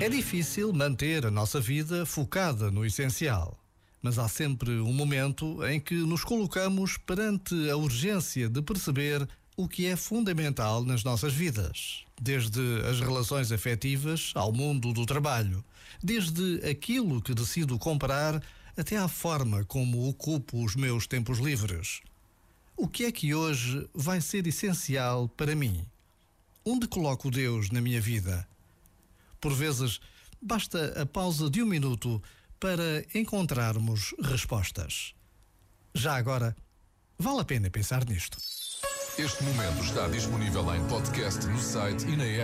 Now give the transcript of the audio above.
É difícil manter a nossa vida focada no essencial. Mas há sempre um momento em que nos colocamos perante a urgência de perceber o que é fundamental nas nossas vidas, desde as relações afetivas ao mundo do trabalho, desde aquilo que decido comprar até à forma como ocupo os meus tempos livres. O que é que hoje vai ser essencial para mim? Onde coloco Deus na minha vida? Por vezes, basta a pausa de um minuto para encontrarmos respostas. Já agora, vale a pena pensar nisto. Este momento está disponível em podcast no site e na app.